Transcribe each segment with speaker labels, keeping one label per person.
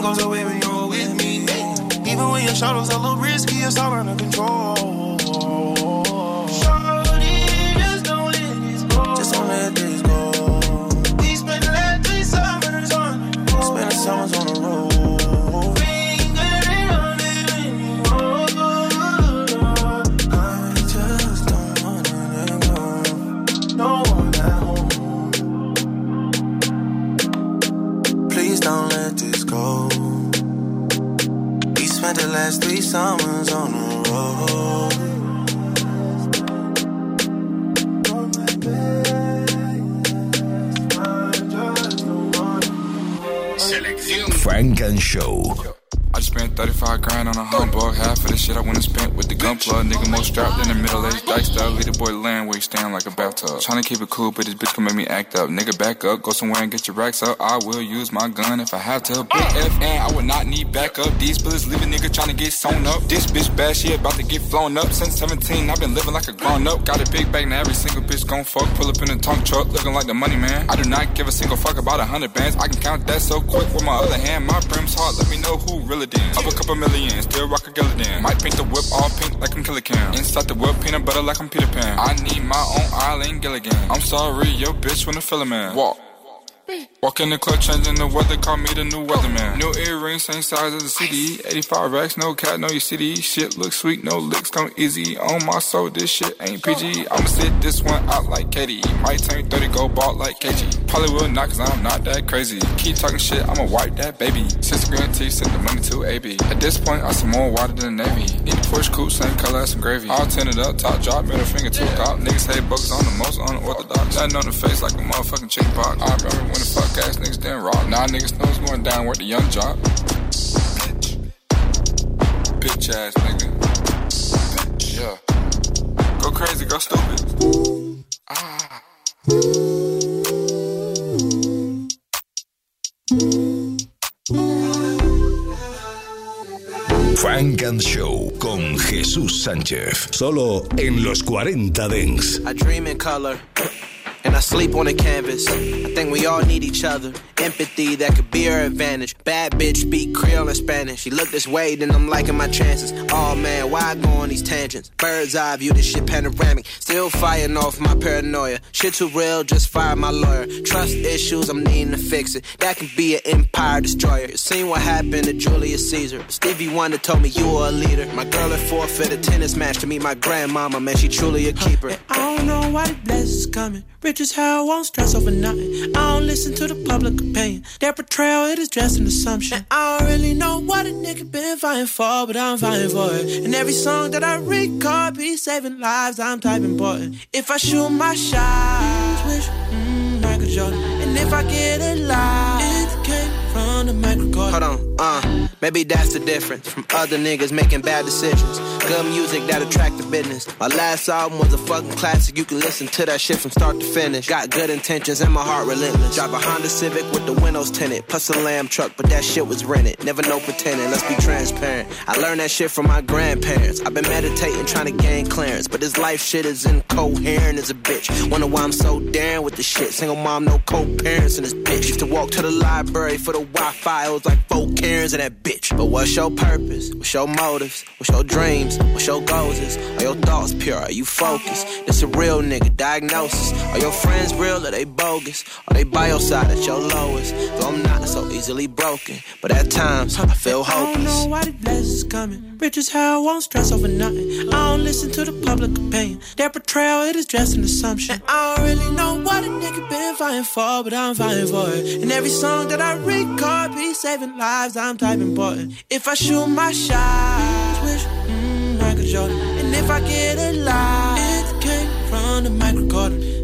Speaker 1: Goes away when you're with me. Even when your shadows are a little risky, it's all under control. Just don't let this go. Just don't let this go. We spent the last three summers on the summers on last three summers on the road.
Speaker 2: Funk and Show.
Speaker 3: I just spent 35 grand on a humbug. Half of the shit I went and spent with the gun plug. Nigga more strapped than the middle aged diced up. Lead the boy land where he stand like a bathtub. Tryna keep it cool, but this bitch can make me act up. Nigga back up, go somewhere and get your racks up. I will use my gun if I have to. Big FN, I would not need backup. These bullets leave a nigga tryna get sewn up. This bitch bad, she about to get flown up. Since 17, I've been living like a grown up. Got a big bag, now every single bitch gon' fuck. Pull up in a tongue truck, looking like the money man. I do not give a single fuck about a hundred bands. I can count that so quick with my other hand. My brim's hard, let me know who really dance. A couple million, still rock a Gilligan. Might paint the whip all pink like I'm Killer Cam. Inside the whip, peanut butter like I'm Peter Pan. I need my own island Gilligan. I'm sorry, yo bitch fill a man. Walk. Walk in the club, changing the weather, call me the new weatherman. New earrings, same size as the CD. 85 racks, no cat, no your CD. Shit looks sweet, no licks come easy. On my soul, this shit ain't PG. I'ma sit this one out like Katie. Might turn 30, go bald like KG. Probably will not, cause I'm not that crazy. Keep talking shit, I'ma wipe that baby. Six grand T, send the money to AB. At this point, I some more water than Navy. Need to push coupe, same color as some gravy. All tinted up, top drop, middle finger to a. Niggas hate bugs on the most unorthodox. Nothing on the face like a motherfucking chicken pox. I remember when the fuck ass niggas didn't rock. Now niggas know what's going down with the young jock. Bitch. Bitch ass nigga. Bitch. Yeah. Go crazy, go stupid. Ah.
Speaker 2: Funk and Show con Jesús Sánchez. Solo en los 40 Dents.
Speaker 4: I dream in color. And I sleep on a canvas. I think we all need each other. Empathy that could be our advantage. Bad bitch speak Creole and Spanish. She look this way, then I'm liking my chances. Oh man, why I go on these tangents? Bird's eye view, this shit panoramic. Still firing off my paranoia. Shit too real, just fire my lawyer. Trust issues, I'm needing to fix it. That can be an empire destroyer. You seen what happened to Julius Caesar. Stevie Wonder told me you were a leader. My girl had forfeit a tennis match to meet my grandmama. Man, she truly a keeper.
Speaker 5: I don't know why the blessings coming. Rich how I won't stress over nothing. I don't listen to the public opinion. Their portrayal, it is just an assumption. And I don't really know what a nigga been fighting for, but I'm fighting for it. And every song that I record be saving lives, I'm type important. If I shoot my shot, wish, mm, Michael Jordan. And if I get it live, the.
Speaker 4: Hold on, uh, maybe that's the difference from other niggas making bad decisions. Good music that attract the business. My last album was a fucking classic. You can listen to that shit from start to finish. Got good intentions and my heart relentless. Drive a Honda Civic with the windows tinted. Plus a lamb truck, but that shit was rented. Never no pretending, let's be transparent. I learned that shit from my grandparents. I've been meditating, trying to gain clearance. But this life shit is incoherent as a bitch. Wonder why I'm so daring with the shit. Single mom, no co-parents in this bitch. Used to walk to the library for the Wi-Fi. Was like four Karens in that bitch. But what's your purpose? What's your motives? What's your dreams? What's your goals is? Are your thoughts pure? Are you focused? This a real nigga diagnosis. Are your friends real or they bogus? Are they by your side at your lowest? Though I'm not so easily broken, but at times I feel hopeless.
Speaker 5: I don't know why the blessings coming. Rich as hell, won't stress over nothing. I don't listen to the public opinion. Their portrayal, it is just an assumption. And I don't really know what a nigga been fighting for, but I'm fighting for it. And every song that I record be saving lives, I'm type important. If I shoot my shot, wish, mm, Michael Jordan. And if I get it live, it came from the microcord.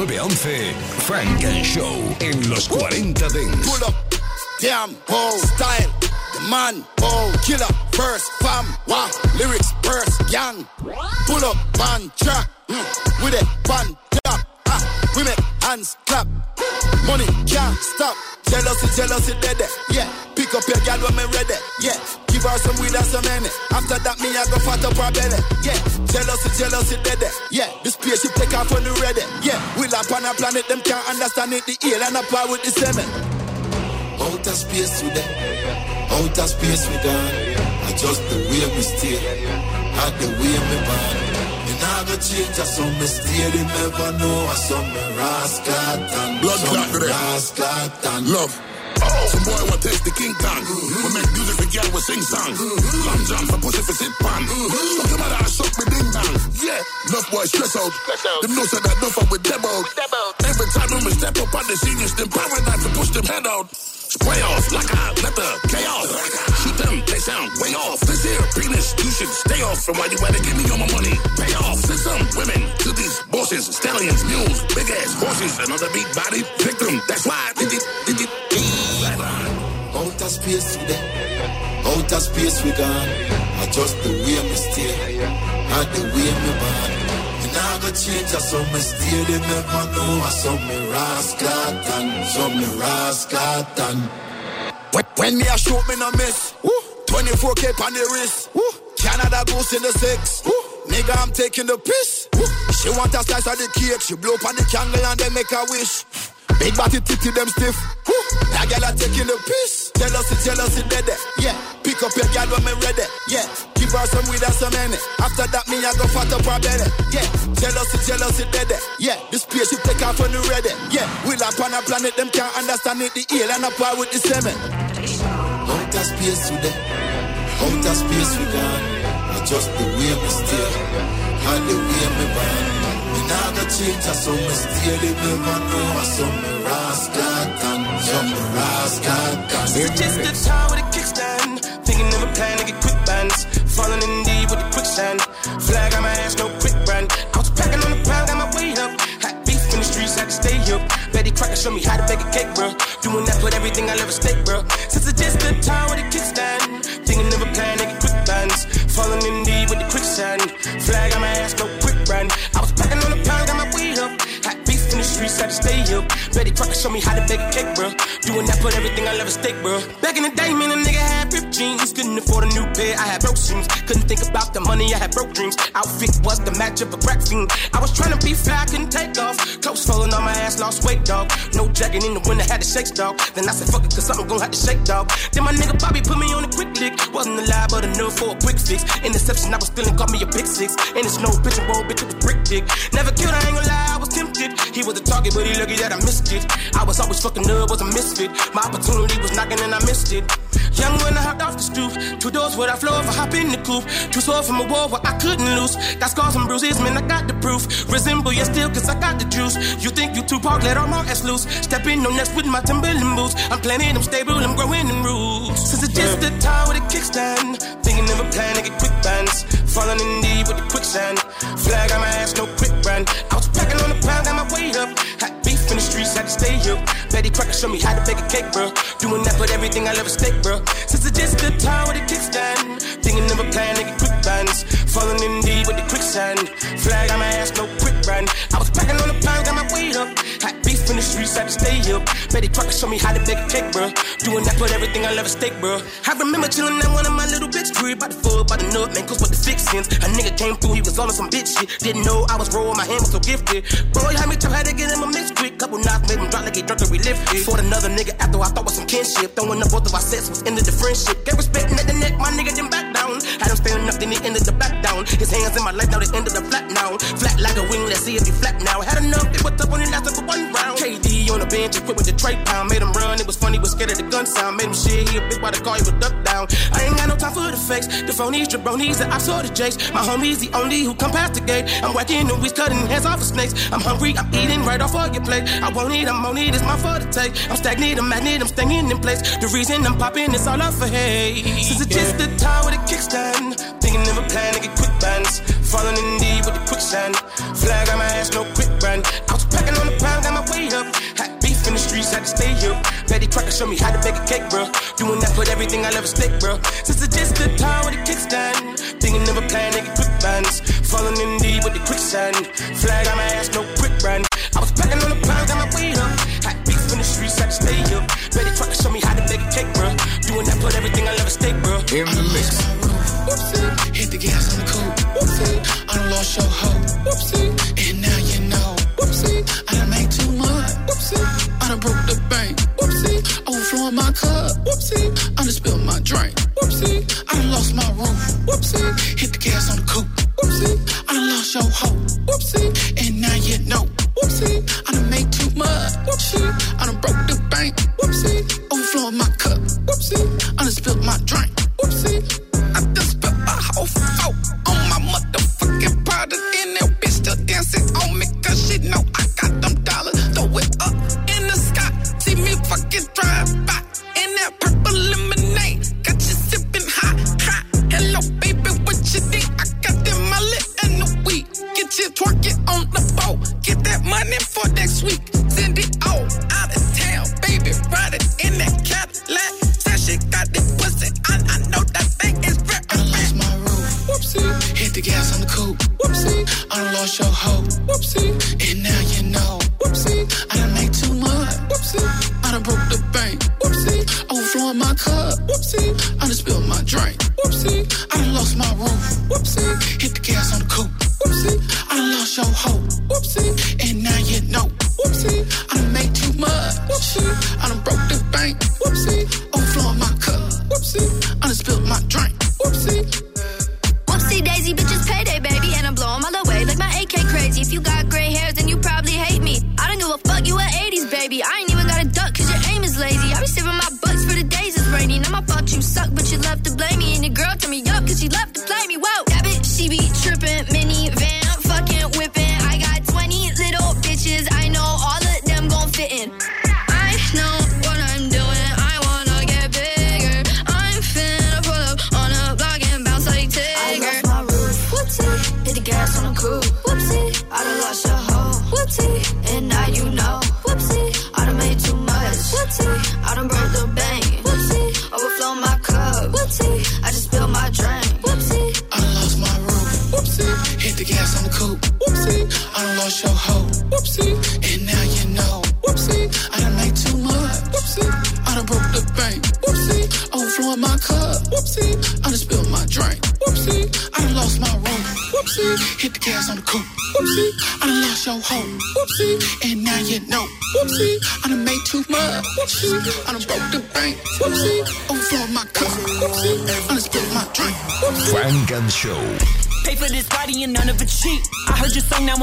Speaker 2: 911, Funk and Show en los 40 Dents.
Speaker 6: Pull up, damn, pole, style, the man, pole, killer, first, fam, wah, lyrics, gang. Pull up, track, mm, with clap, ah, we make hands clap. Money can't stop. Jealousy, jealousy, dead. Yeah. Pick up your gal when me ready. Yeah. Give her some weed and some money. After that, me I go fat up her belly. Yeah. Jealousy, jealousy, dead. Yeah. The spaceship take off when we ready. Yeah. We up on a planet, them can't understand it. The alien apart with the seven. Outer space them. Outer space we gone. I just the way we stay. Had the way me born. Nah go change, I saw me stay. They never know I saw me rascal
Speaker 7: Blood clot
Speaker 6: rascal
Speaker 7: Love. Oh, some boy want taste the King Kong. We make music for girl, we sing song. Long jump for pussy for sit pan. Suck him out, I suck me ding dong. Yeah, enough boy stress out. Them know say that enough up with them out. Every time we step up on the seniors, them paradise to push them head out. Spray off like I let the chaos. Shoot them, they sound way off. This here you stay off from why you better give me all my money. Pay off. Send some women to these bosses, stallions, mules, big ass horses, another beat body victim. That's why did it, did it,
Speaker 6: Outer space there. Outer space we gone. I just the way me stay. Had the way me born. Me nah go change. I saw me stay. They never know. I saw me rascal and saw me rascal and. When, when me a shoot me no miss. Woo. 24k on the wrist. Woo. Canada goose in the six. Woo. Nigga, I'm taking the piss. Woo. She want a slice of the cake. She blow on the candle and then make a wish. Big body titty them stiff. Woo. That girl are taking the piss. Jealousy, jealousy, dead. Yeah. Pick up your girl when me ready. Yeah. Give her some weed and some money. After that, me I go fat up her belly. Yeah. Jealousy, jealousy, dead. Yeah. The spaceship take off when we ready. Yeah. We up on a planet, them can't understand it. The alien apart with the semen. Outer space there. Outer space we gone. I just the way me stay. And the way me born. Me nah go change. I saw me stay. They never know. I saw me rascal saw me rascal.
Speaker 5: It's just the time with a kickstand. Thinking of a plan to get quick bands. Falling in deep with the quicksand. Flag on my ass, no quick brand. I was packing on the pound, got my weight up. Hot beef in the streets, had to stay up. Betty Crocker show me how to bake a cake, bro. Doing that, put everything I love at stake, bro. Since it's just the time with a kickstand. Thinking of a plan to the. Flag had to stay up. Betty Crocker show me how to bake a cake, bro. Doing that, put everything I love at stake, bro. Back in the day, man, a nigga had ripped jeans. Couldn't afford a new pair, I had broke shoes. Couldn't think about the money, I had broke dreams. Outfit was the match of a crack fiend. I was trying to be fly, couldn't take off. Clothes falling on my ass, lost weight, dog. No jacket in the winter, had to shake, dog. Then I said, fuck it, cause something gon' have to shake, dog. Then my nigga Bobby put me on a quick lick. Wasn't alive, but enough for a quick fix. Interception, I was stealing, caught me a pick six. And it's no bitch and bitch, it was brick dick. Never killed, I ain't gonna lie, I was tempted. He was a target, but he lucky that I missed it. I was always fucking up, was a misfit. My opportunity was knocking and I missed it. Young when I hopped off the stoop, two doors where I flow if I hop in the coupe. Two sore from a wall where I couldn't lose. Got scars and bruises, man, I got the proof. Resemble you still, cause I got the juice. You think you Tupac, let all my ass loose. Step in on next with my Timberland boots. I'm planning, I'm stable, I'm growing in roots. Since it's just the time with a kickstand. Thinking of a plan to get quick bands. Falling in deep with the quicksand. Flag on my ass, no quick brand. I was packing on the pound, got my weight up. Hot beef in the streets, had to stay up. Betty Crocker show me how to bake a cake, bro. Doing that, put everything I love at stake, bro. Since it's just the time with a kickstand. Thinking of a plan get quick bands. Falling in deep with the quicksand. Flag on my ass, no quick brand. I was packing on the pound, got my weight up. In the streets, had to stay up. Betty Crocker show me how to bake a cake, bro. Doing that, put everything I love at stake, bro. I remember chilling at one of my little bitch crib by the foot, by the nut, man, cause what the fixins. A nigga came through, he was on some bitch shit. Didn't know I was rolling, my hand was so gifted. Boy, how me tough, had to get him a mix quick. Couple knocks made him drop like he drunk and relifted. Fought another nigga after I thought was some kinship. Throwing up both of our sets was ended the friendship. Gave respect at the neck, my nigga didn't back down. Had him standing up, then he ended the back down. His hands in my life, now they ended the flat now. Flat like a wing, let's see if he flat now. Had enough, it was tough when it lasted for one round. KD on the bench, equipped with the tray pound. Made him run, it was funny, was scared of the gun sound. Made him shit, he a bitch by the car, he would duck down. I ain't got no time for the fakes. The phonies, jabronis, the I saw the jakes. My homies, the only who come past the gate. I'm whacking the weeds, cutting heads off of snakes. I'm hungry, I'm eating right off of your plate. I won't eat, I'm on it, it's my fault to take. I'm stagnant, I'm magnet, I'm staying in place. The reason I'm popping, it's all up for hate. Since it's just the time with a kickstand. Thinking of a plan to get quick bands. Falling in deep with the quicksand. Flag on my ass, no quick run. I was packing on the pound, got my way up. Hot beef in the streets, had to stay up. Betty Crocker showed me how to bake a cake, bro. Doing that, put everything I love a steak, bro. Since it's just the time with the kickstand. Thinking of a plan, they get quick bands. Falling in deep with the quicksand. Flag on my ass, no quick run. I was packing on the pound, got my way up. Hot beef in
Speaker 8: the
Speaker 9: streets, had to stay up. Betty Crocker showed me how to bake a cake, bro. Doing that, put everything I love a steak, bro. In the mix. was your hoe. Whoopsie. And now you know. Whoopsie. I done made too much. Whoopsie. I done broke the bank. Whoopsie.
Speaker 10: Overflowing my cup. Whoopsie. I done spilled my drink. Whoopsie. I done lost my roof. Whoopsie. Hit the gas on the coupe. Whoopsie. I done lost your hoe. Whoopsie.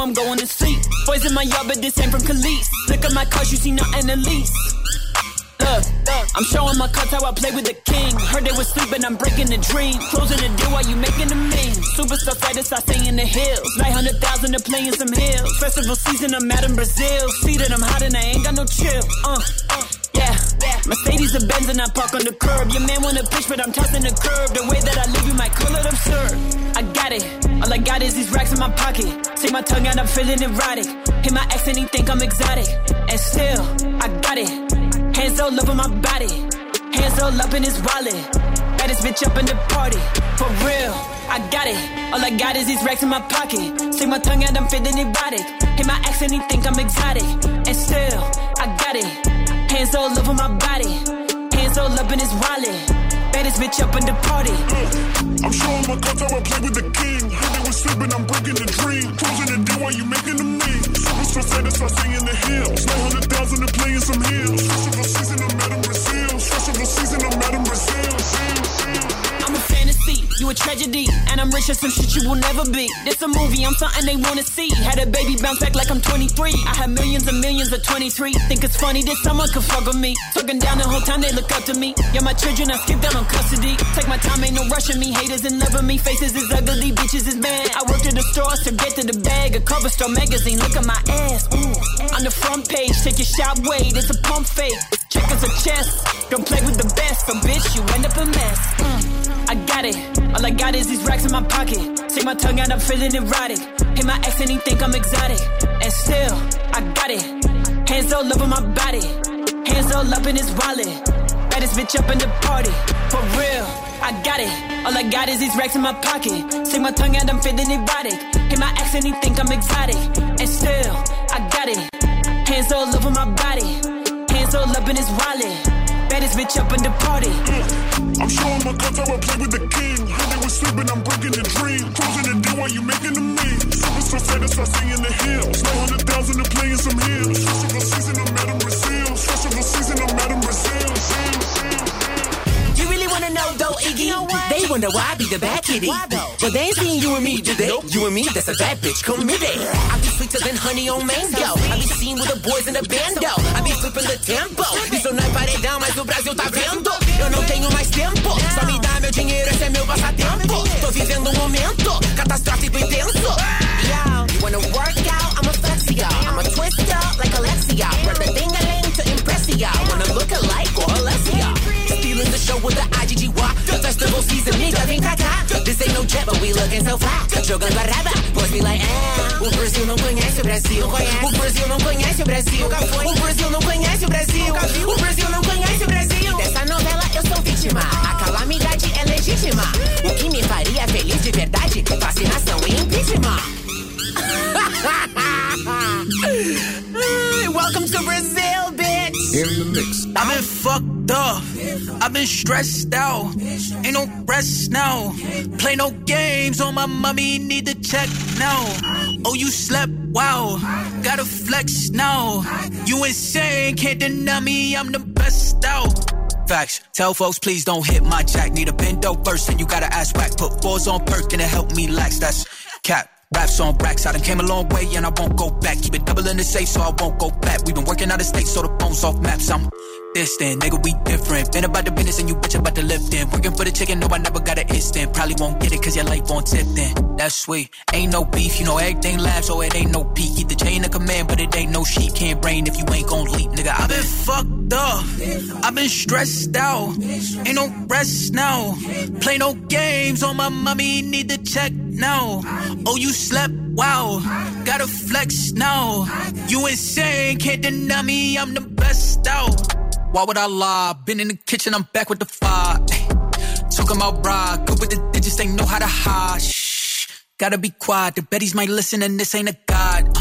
Speaker 11: I'm going to sleep. Boys in my yard, but this ain't from Khalees. Look at my cars, you see nothing at least. Look, I'm showing my cards how I play with the king. Heard they was sleeping, I'm breaking the dream. Closing the deal while you making the mean. Superstar status, I stay in the hills. 900,000 to play in some hills. Festival season, I'm out in Brazil. See that I'm hot and I ain't got no chill. Uh, uh. Mercedes and Benz and I park on the curb. Your man wanna pitch, but I'm tossing the curb. The way that I live, you might call it absurd. I got it. All I got is these racks in my pocket. Take my tongue out, I'm feeling erotic. Hit my ex and he think I'm exotic. And still, I got it. Hands all over my body. Hands all up in his wallet. Baddest bitch up in the party. For real, I got it. All I got is these racks in my pocket. Stick my tongue out, I'm feeling erotic. Hit my ex and he think I'm exotic. And still, I got it. Hands all over my body. Hands all up in his wallet. Baddest bitch up in the party.
Speaker 7: I'm showing my cards how I play with the king. They was sleeping, I'm breaking the dream. Closing the deal while you making the mean. Superstar stay in the hills. 900,000 to play in some hills. Festival season, I'm out in Brazil. Festival season, I'm out in Brazil.
Speaker 11: You a tragedy, and I'm rich as some shit you will never be. This a movie, I'm something they wanna see. Had a baby bounce back like I'm 23. I have millions and millions of 23. Think it's funny that someone could fuck with me. Talking down the whole time they look up to me. You're my children, I skip down on custody. Take my time, ain't no rushing me. Haters and loving me, faces is ugly, bitches is bad. I work at the stores to get to the bag. A cover store magazine, look at my ass. Ooh. On the front page, take your shot, wait, it's a pump fake. Check us a chest, don't play with the best, so bitch, you end up a mess. Mm. I got it, all I got is these racks in my pocket. Take my tongue out, I'm feeling erotic. Hit my ex and he think I'm exotic. And still, I got it. Hands all over my body, hands all up in his wallet. Baddest bitch up in the party, for real. I got it. All I got is these racks in my pocket. Stick my tongue out, I'm feeling erotic. Hit my ex and he think I'm exotic. And still, I got it. Hands all over my body. All up in his wallet. Baddest bitch up in the party.
Speaker 7: I'm showing my cards how I play with the king. Heard they was sleeping, I'm breaking the dream. Closing the deal while you making the mean. Superstar status, I stay in the hills. 900,000 to play in some hills. Festival season, I'm out in Brazil. Festival season, I'm out in
Speaker 12: know though, Iggy? They wonder why I be the bad kitty. But they ain't seen you and me, do they? You and me, that's a bad bitch committed. I be sweeter than honey on mango. I be seen with the boys in the bando. I be flipping the tempo. Isso não é paredão, mas o Brasil tá vendo. Eu não tenho mais tempo. Só me dá meu dinheiro, esse é meu passatempo. Tô vivendo um momento catastrófico intenso. Yo, you wanna work out? I'm a flexi, y'all. I'm a twister like Alexia. Worth a ding-a-ling to impress ya. Wanna show with the IGGY. Festival season, nigga, vem pra cá. This ain't no jet, but we looking so fly. Jogando a raba, Pois be like, ah, o Brasil não conhece o Brasil. O Brasil não conhece o Brasil. O Brasil não conhece o Brasil. O Brasil não conhece o Brasil. Dessa novela eu sou vítima. A calamidade é legítima. O que me faria feliz de verdade? Vacinação e impeachment. Welcome to Brazil, bitch.
Speaker 13: In the mix.
Speaker 14: I've been fucked up. I've been stressed out. Ain't no rest now. Play no games on my mommy. Need to check now. Oh, you slept? Wow. Gotta flex now. You insane. Can't deny me. I'm the best out. Facts. Tell folks, please don't hit my jack. Need a bendo first, and you gotta ask whack. Put fours on perk, and it help me lax. That's cap. Raps on racks, I done came a long way and I won't go back. Keep it double in the safe so I won't go back. we been working out of state so the phone's off maps. I'm distant, nigga, we different. Been about the business and you bitch about the lifting. Working for the chicken, no, I never got an instant. Probably won't get it cause your life won't tip then. That's sweet. Ain't no beef, you know everything laughs, so it ain't no peak. Keep the chain of command, but it ain't no sheep. Can't brain if you ain't gon' leap, nigga. i been fucked up. i been stressed out. Ain't no rest now. Play no games on my mommy, need to check now. Oh, you slept? Wow. Gotta flex now. You insane, can't deny me, I'm the best out. Why would I lie? Been in the kitchen, I'm back with the fire. Talking about ride, good with the digits, they know how to hide. Shh, gotta be quiet, the Bettys might listen and this ain't a guide.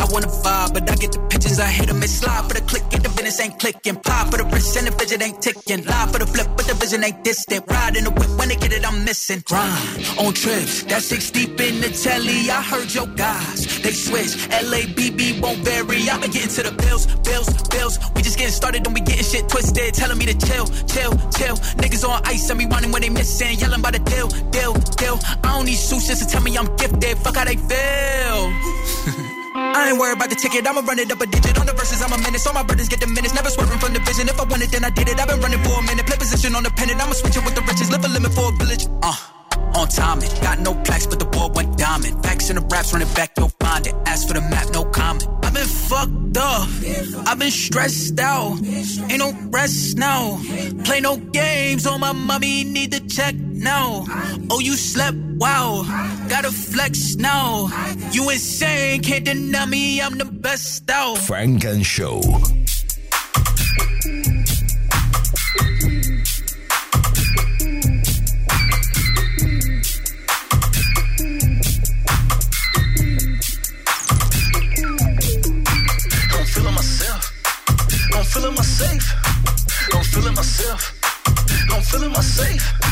Speaker 14: I wanna vibe, but I get the pictures, I hit them and slide for the click, and the business ain't clicking. Pop for the wrist, the vision ain't ticking. Lie for the flip, but the vision ain't distant. Ride in the whip, when they get it, I'm missing. Grind on trips, that's six deep in the telly. I heard your guys, they switch. LABB won't vary. Been getting to the bills, bills, bills. We just getting started, don't be getting shit twisted. Telling me to chill, chill, chill. Niggas on ice, and me running when they missing. Yelling by the deal, deal, deal. I don't need suits just to tell me I'm gifted. Fuck how they feel. I ain't worried about the ticket, I'ma run it up a digit. On the verses, I'm a menace. All my burdens get diminished. Never swerving from the vision. If I want it, then I did it. I've been running for a minute. Play position on the pennant. I'ma switch it with the riches. Live a limit for a village. Uh on timing. Got no plaques, but the board went diamond. Facts in the raps, running back, you'll find it. Ask for the map, no comment. I've been fucked up. I've been stressed out. Ain't no rest now. Play no games on my mommy, need to check now. Oh, you slept? Wow. Gotta flex now. You insane, can't deny me, I'm the best out.
Speaker 15: Funk and Show.
Speaker 16: Feeling myself. I'm feeling myself. I'm feeling myself. Golden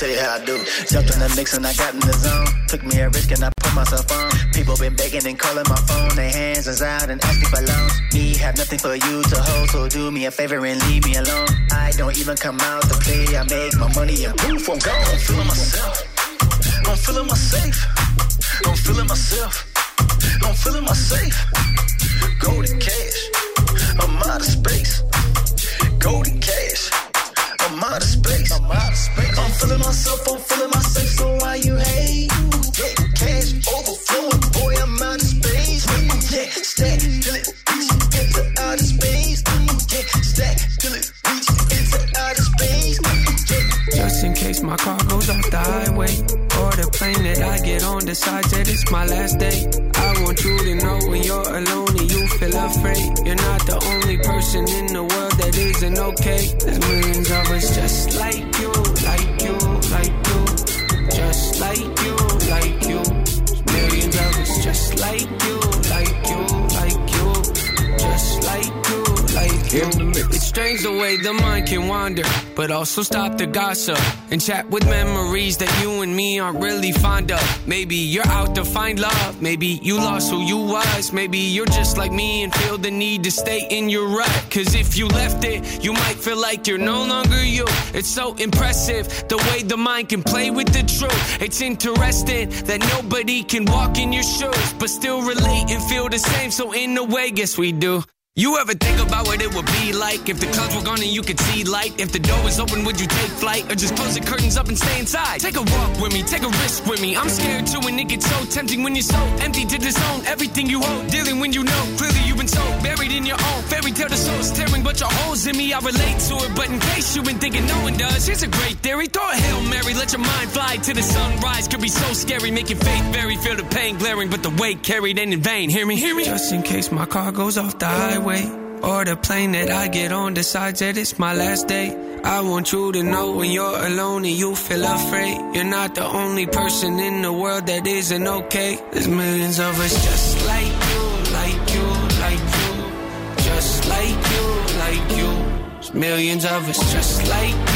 Speaker 16: tell you how I do. Jumped in the mix and I got in the zone. Took me a risk and I put myself on. People been begging and calling my phone. Their hands is out and asking for loans. Me have nothing for you to hold, so do me a favor and leave me alone. I don't even come out to play. I make my money and poof, I'm gone. I'm feeling myself. I'm feeling myself. I'm feeling myself. I'm feeling myself.
Speaker 17: My car goes off the highway or the plane that I get on decides that it's my last day I want you to know when you're alone and you feel afraid. You're not the only person in the world that isn't okay. There's millions of us just like you, like you, like you, just like you, like you. Millions of us just like you, like you, like you. Just like you, like you. Strange the way the mind can wander, but also stop the gossip and chat with memories that you and me aren't really fond of. Maybe you're out to find love, maybe you lost who you was, maybe you're just like me and feel the need to stay in your rut. Cause if you left it, you might feel like you're no longer you. It's so impressive the way the mind can play with the truth. It's interesting that nobody can walk in your shoes, but still relate and feel the same. So, in a way, guess we do. You ever think about what it would be like if the clouds were gone and you could see light? If the door was open, would you take flight or just close the curtains up and stay inside? Take a walk with me, take a risk with me. I'm scared too, and it gets so tempting when you're so empty to disown everything you hold. Dealing when you know clearly you've been so buried in your own fairy tale. The soul's tearing, but your holes in me. I relate to it, but in case you've been thinking no one does, here's a great theory. Throw a hail mary, let your mind fly to the sunrise. Could be so scary, make your faith vary. Feel the pain glaring, but the weight carried ain't in vain. Hear me, hear me. Just in case my car goes off the highway. Or the plane that I get on decides that it's my last day. I want you to know when you're alone and you feel afraid. You're not the only person in the world that isn't okay. There's millions of us just like you, like you, like you. Just like you, like you. There's millions of us just like you,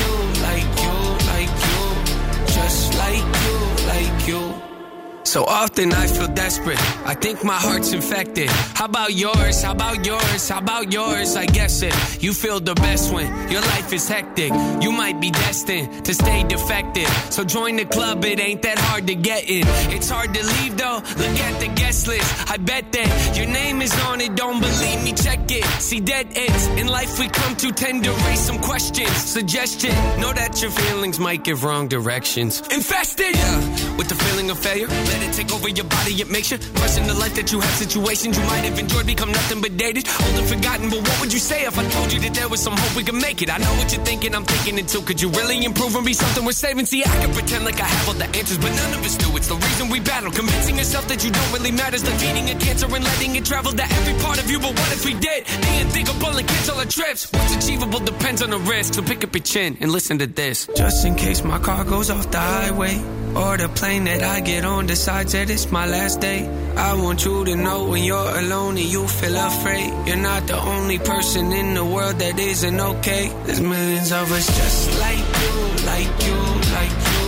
Speaker 17: So often I feel desperate. I think my heart's infected. How about yours? How about yours? How about yours? I guess it. You feel the best when your life is hectic. You might be destined to stay defective. So join the club, it ain't that hard to get in. It's hard to leave though. Look at the guest list. I bet that your name is on it. Don't believe me? Check it. See dead ends. In life we come to tend to raise some questions. Suggestion. Know that your feelings might give wrong directions. Infested! Yeah. With the feeling of failure. Let take over your body, it makes you question the life that you have. Situations you might have enjoyed become nothing but dated, old and forgotten. But what would you say if I told you that there was some hope we could make it? I know what you're thinking, I'm thinking it too. Could you really improve and be something worth saving? See, I can pretend like I have all the answers, but none of us do. It's the reason we battle, convincing yourself that you don't really matter. Defeating a cancer and letting it travel to every part of you. But what if we did? The unthinkable and cancel our trips. What's achievable depends on the risk. So pick up your chin and listen to this. Just in case my car goes off the highway. Or the plane that I get on decides that it's my last day. I want you to know when you're alone and you feel afraid. You're not the only person in the world that isn't okay. There's millions of us just like you, like you, like you.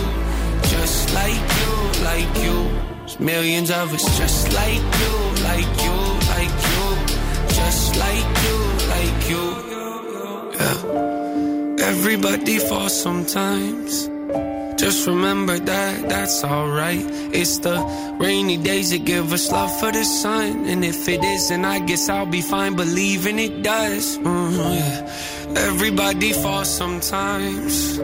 Speaker 17: Just like you, like you. There's millions of us just like you, like you, like you. Just like you, like you. Yeah. Everybody falls sometimes. Just remember that that's alright. It's the rainy days that give us love for the sun. And if it isn't, I guess I'll be fine believing it does. Mm, yeah. Everybody falls sometimes.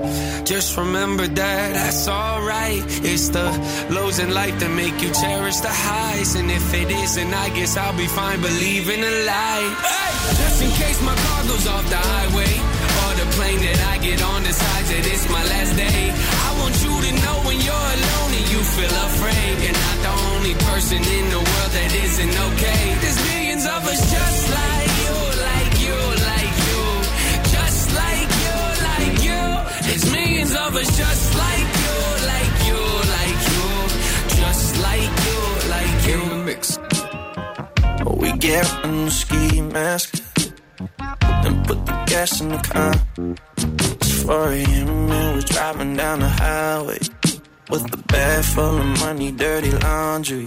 Speaker 17: Just remember that that's alright. It's the lows in life that make you cherish the highs. And if it isn't, I guess I'll be fine believing a lie. Hey! Just in case my car goes off the highway. Get in the
Speaker 1: ski mask. Then put the gas in the car. It's 4 a.m. and we're driving down the highway. With a bag full of money, dirty laundry.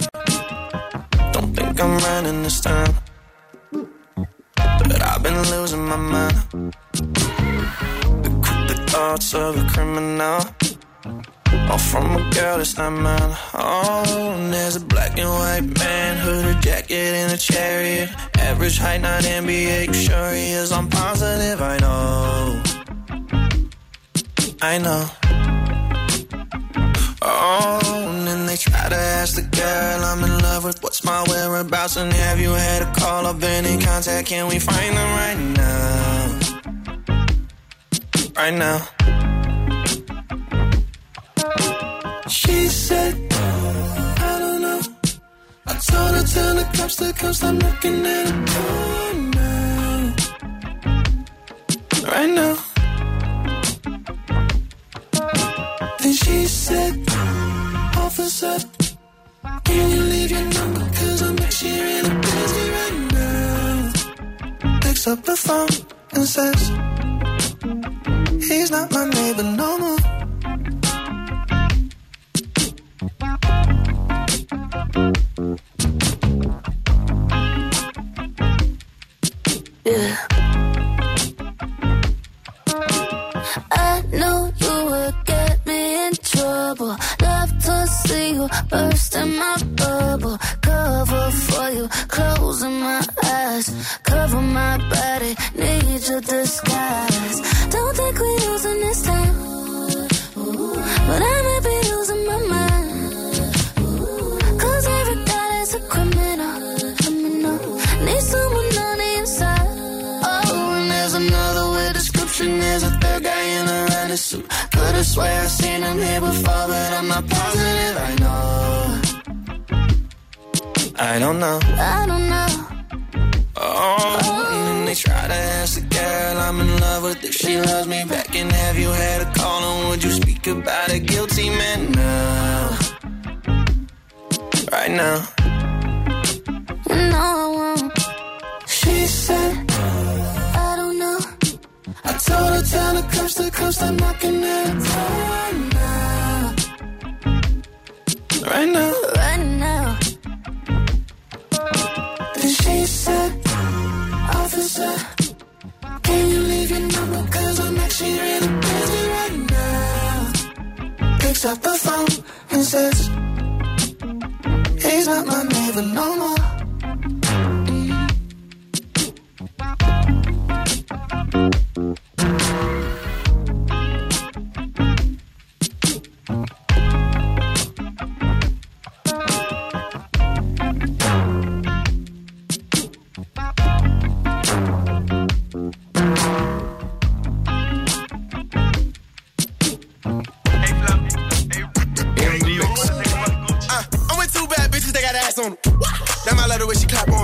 Speaker 1: Don't think I'm running this time. But I've been losing my mind. The, the thoughts of a criminal. All from a girl that's not mine. Oh, there's a black and white man, hooded jacket and a chariot. Average height, not NBA. Sure he is? I'm positive. I know. I know. Oh, and then they try to ask the girl I'm in love with what's my whereabouts and have you had a call or been in contact? Can we find them right now? Right now. She said, I don't know. I told her tell the cops to come stop looking at phone now. Right now. Then she said,
Speaker 18: Officer, can you leave your number? Cause I'm actually really busy right now. Picks up the phone and says, He's not my neighbor no more.
Speaker 9: Thank you.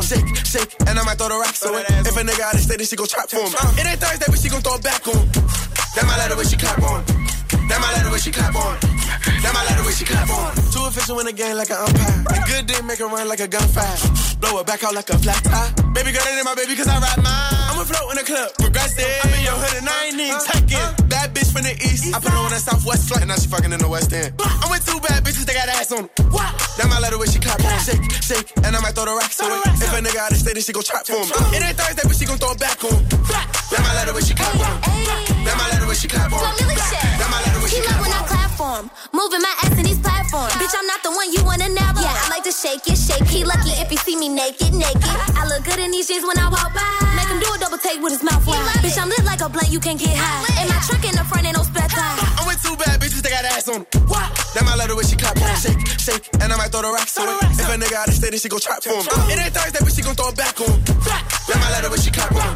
Speaker 5: Shake, shake, and I might throw the rocks on it. If a nigga out of state, then she gon' trap for him. Uh, it ain't Thursday, but she gon' throw it back on. That my let the way she clap on. That my let the way she clap on. That my let the way she clap on. Too official in the game like an umpire. A good dick make her run like a gunfire. Blow it back out like a flat tire. Baby girl, that ain't my baby cause I ride mine. I'ma float in the club, progressive. I'm in your hood and I ain't even taking. Bad bitch from the east. I put her on that southwest flight, And now she fucking in the west end. I'm with two bad bitches, they got ass on them. That might let the way she clap on. Shake, shake, and I might throw the rocks on it. If a nigga out of state, then she gon' trap for him. It ain't Thursday, but she gon' throw it back on. That might let the way she clap on. That might let the way she clap on. That might let the way
Speaker 9: He
Speaker 5: she clap
Speaker 9: when
Speaker 5: on.
Speaker 9: Clap for him. Moving my ass in these platforms. Bitch, I'm not the one you wanna never. Yeah, I like to shake it, shake. He lucky if he see me naked, naked. Uh-huh. I look good in these jeans when I walk by. Make him do a double take with his mouth wide. Bitch, I'm lit like a blunt, you can't get high. In my trunk in the front, ain't no spare tire.
Speaker 5: I'm with two bad bitches, they got ass on them. That might let the way she clap on. Shake, shake, and I might throw the rocks on it. If a nigga out of state, then she gon' trap for him. It ain't Thursday, but she gon' throw it back on. That might let the way she clap on.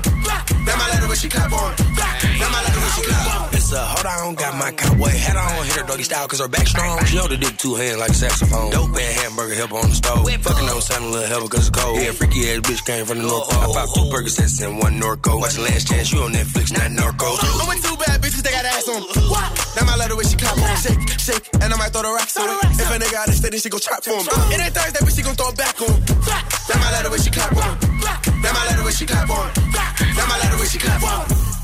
Speaker 5: That might let the way she clap on. That might let the way she clap on.
Speaker 19: It's a hold on, got my cowboy hat on, hit her doggy style cause her back strong. She hold the dick two hands like a saxophone. Dope and hamburger help on the stove. Fucking on sound a little helper cause it's cold. Yeah, freaky ass bitch came from the North Pole. I popped two oh, oh, oh. burgers and one Norco. Watching Last Chance, you on Netflix, not Narcos.
Speaker 5: I'm with two bad bitches, they got ass on them. That might let the way she clap on. Shake, shake, and I might throw the rocks on it. If a nigga out of state, then she gon' trap for him. It ain't Thursday, but she gon' throw it back on. That might let the way she clap on. That might let the way she clap on. That might let the way she clap on.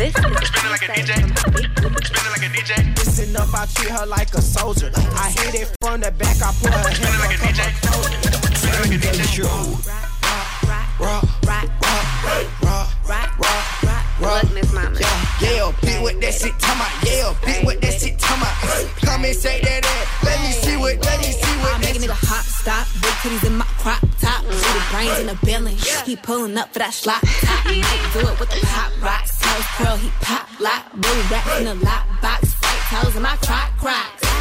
Speaker 4: This
Speaker 5: Spinning like a DJ. Spinning like a DJ.
Speaker 4: Listen up, I treat her like a soldier. I hit it from the back, I put her hands like a DJ.
Speaker 5: Spinning like a DJ.
Speaker 4: Rock, rock, rock, rock, rock, rock, rock.
Speaker 20: Look, Miss Mama.
Speaker 4: Yeah, yeah, big with that shit, talking about. Yeah, big with that shit, talking about. Come and say that, that. Let me see what, let me see what.
Speaker 21: I make a nigga hop, stop, big titties in my crop top, see the brains in the belly. He pulling up for that slot top. Do it with the pop rap in the lock box, white toes in my crock.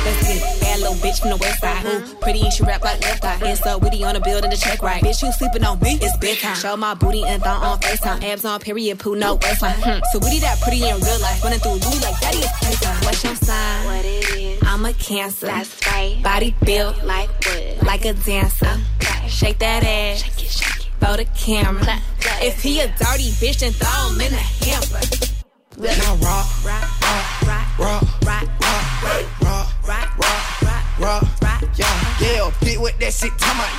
Speaker 21: Let's get it. Bad little bitch from the west side. Who pretty and she rap like left eye. And so witty on the building to check right. Bitch, you sleeping on me? It's bedtime. Show my booty and thong on FaceTime. Abs on period, poo, no waistline. Hmm. So witty that pretty in real life. Running through Louis like daddy is playtime. What's your sign?
Speaker 20: What it is?
Speaker 21: I'm a cancer.
Speaker 20: That's right.
Speaker 21: Body built
Speaker 20: Like what?
Speaker 21: like a dancer. Shake that ass.
Speaker 20: Shake it, shake it.
Speaker 21: For the camera.
Speaker 20: Clap, clap.
Speaker 21: If he a dirty bitch, then throw him in the hamper.
Speaker 4: Now rock,
Speaker 21: rock, rock, rock,
Speaker 4: rock,
Speaker 21: rock, rock,
Speaker 4: rock, rock,
Speaker 15: yeah, yeah, with that shit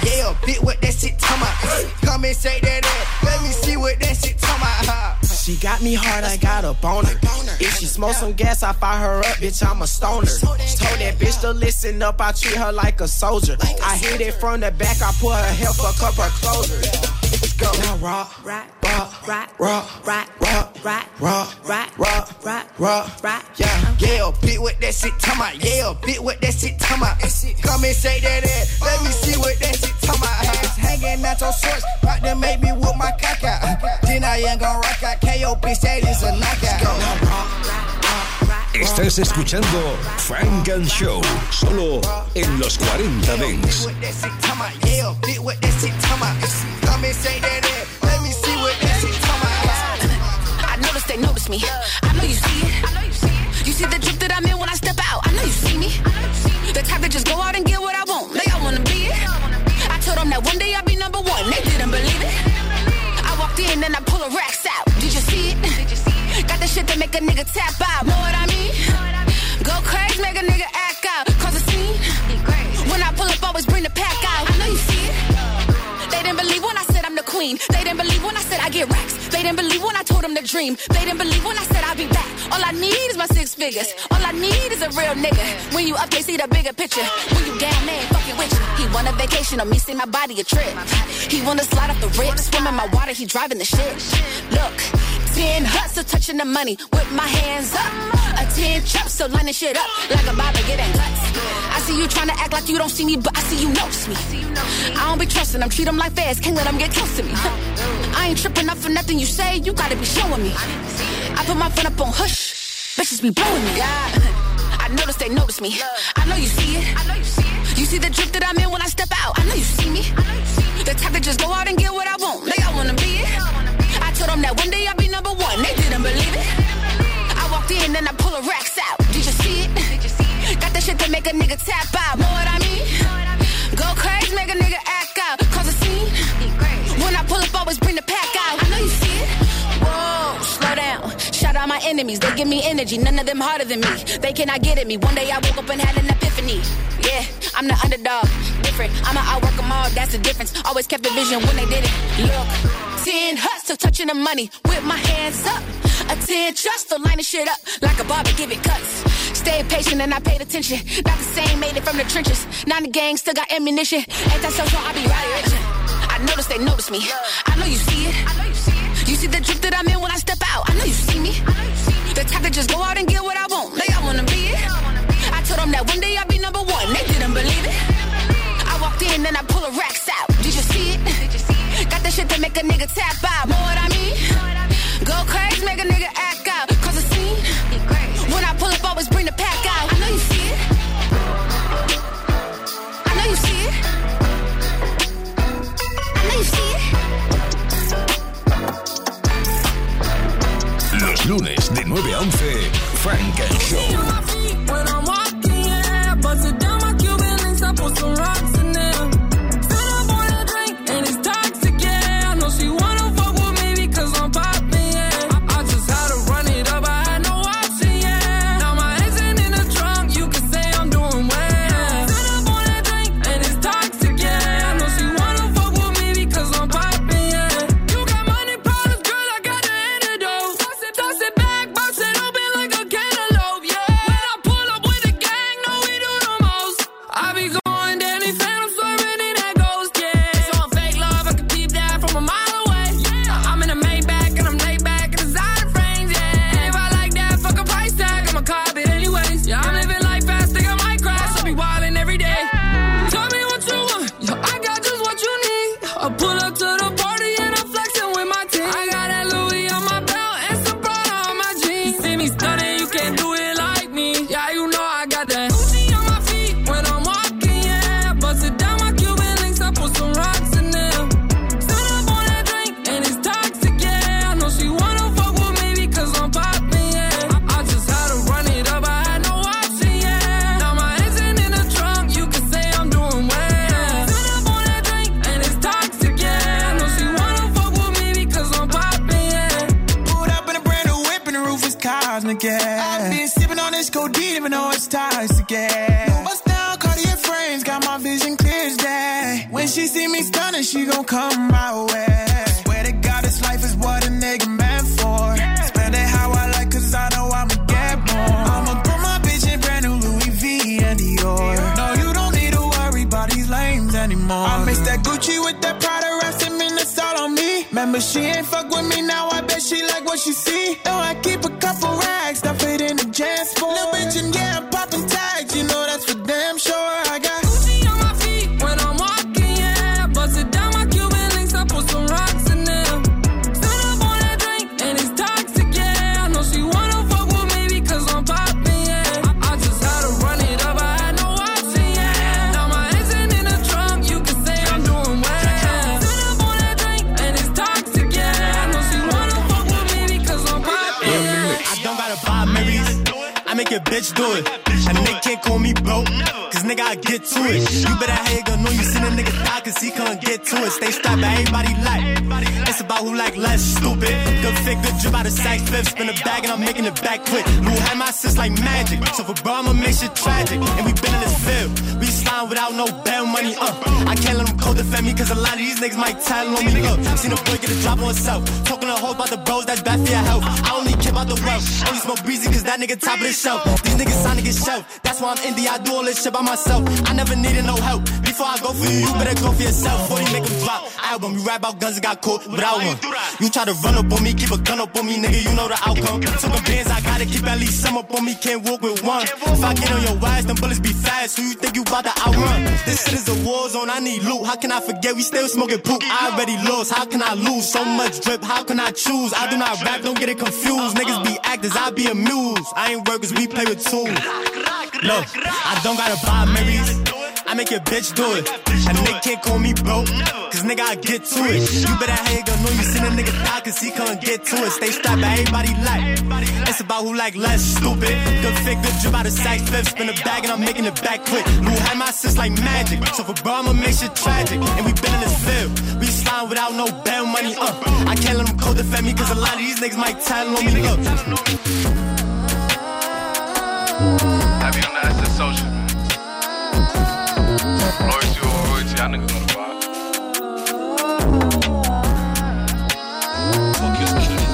Speaker 15: yeah, with that shit. Come and that let me see what that shit.
Speaker 22: She got me hard, I got a boner. If she smoke some gas, I fire her up, bitch, I'm a stoner. Told that bitch to listen up, I treat her like a soldier. I hit it from the back, I put her health, fuck up her closure. Go. Now rock, rock, rock, rock, rock, rock, rock, rock, rock, rock, rock, rock, rock, rock, yeah,
Speaker 15: yeah, bit what that shit talking about, yeah, bit what that shit talking about. Come and say that, that, let me see what that shit talking about. It's hanging out your shorts, about to make me whoop my cock out. Then I ain't gonna rock out, KO bitch, that is a knockout.
Speaker 2: Estás escuchando Funk and Show, solo en los 40
Speaker 23: Dance. I'm in when I step out. I know you see me. The type that just go out and get what I want. They all wanna be it. I told them that one day I'd be number one. They didn't believe it. I walked in and I pull a racks out. Did you see it? Got the shit that make a nigga tap out. Know what I mean? I told them to dream. They didn't believe when I said I'd be back. All I need is my six figures. All I need is a real nigga. When you up, they see the bigger picture. When you down, man, fucking with you. He want a vacation on me, see my body a trip. He wanna slide off the rip, swim in my water, he driving the shit. Look, ten hustle touching the money with my hands up. A ten chop, so lining shit up like a barber getting guts. I see you trying to act like you don't see me, but I see you notice me. I don't be trusting them, treat them like fast, can't let them get close to me. I ain't tripping up for nothing you say, you gotta be showing me. I put my foot up on hush, bitches be blowing me. I notice they notice me. I know you see it. I know You see it. You see the drip that I'm in when I step out. I know you see me. The type that just go out and get what I want. They all wanna be it. I told them that one day I'd I walked in and I pull a racks out. Did you see it? Got that shit that make a nigga tap out. Know what I mean? Go crazy, make a nigga act out. Cause a scene. When I pull up, always bring the pack my enemies, they give me energy. None of them harder than me. They cannot get at me. One day I woke up and had an epiphany. Yeah, I'm the underdog. Different. I'ma outwork them all, that's the difference. Always kept the vision when they did it. Look, 10 hustle, touching the money with my hands up. A 10 just for lining shit up like a barber, give it cuts. Stayed patient and I paid attention. Not the same, made it from the trenches. Now the gang still got ammunition. Anti-social, I be. I notice they notice me. I know you see it. You see the drip that I'm in when I step out. I know you see me. The type that just go out and get what I want. They all wanna be it. I told them that one day I'd be number one. They didn't believe it. I walked in and I pull a racks out. Did you see it? did you see Got that shit that make a nigga tap out. Know what I mean? Go crazy, make a nigga act
Speaker 2: lunes de 9 a 11, Frank and Show.
Speaker 5: Sipping on this codeine even though it's toxic, yeah. Bust down Cartier frames, got my vision clear, as day. When she see me stunning, she gon' come my way. Swear to God, this life is what a nigga meant for. Spend it how I like, cause I know I'ma get more. I'ma put my bitch in brand new Louis V and Dior. No, you don't need to worry about these lames anymore. I mix that Gucci with that Prada, rest in that's all on me. Remember, she ain't fuck with me, now I bet she like what she see. Bitch
Speaker 24: do it. A nigga can't call me broke, cause nigga, I get to it. You better you gonna know you seen a nigga die, cause he can't get to it. Stay strapped, everybody like. About who like less stupid. Good fit, good drip out of sack flip. Spin a bag and I'm making it back quick. Lou had my sis like magic. So for bro, I'ma make shit tragic. And we been in this field. We slime without no bail money, uh. I can't let them co defend me, cause a lot of these niggas might tell on me. Look, seen a boy get a drop on himself. Talking a whole about the bros, that's bad for your health. I only care about the wealth. Only smoke breezy, cause that nigga top of the shelf. These niggas trying to get shelf. That's why I'm indie, I do all this shit by myself. I never needed no help. Before I go for you, you better go for yourself. Before you make a drop. Album, you rap about guns and got caught without one. You try to run up on me, keep a gun up on me, nigga, you know the outcome. Took a bands, I gotta keep at least some up on me, can't walk with one. If I get on your ass, them bullets be fast, who you think you about to outrun? This shit is a war zone, I need loot. How can I forget we still smoking poop? I already lost, how can I lose? So much drip, how can I choose? I do not rap, don't get it confused. Niggas be actors, I be amused. I ain't workers, we play with tools. Look, I don't gotta buy Marys. I make your bitch do it. A nigga can't call me broke, cause nigga, I get to it. You better you gonna know you seen a nigga die, cause he can't get to it. Stay strapped, everybody like. It's about who like less stupid. Good fit, good drip out of sack flip. Spin a bag and I'm making it back quick. Lou had my sis like magic. So for bro, I'ma make shit tragic. And we been in this field. We slime without no bail money, uh. I can't let them co defend me, cause a lot of these niggas might tell on me, look.
Speaker 25: On the social? Y'all niggas know the vibe.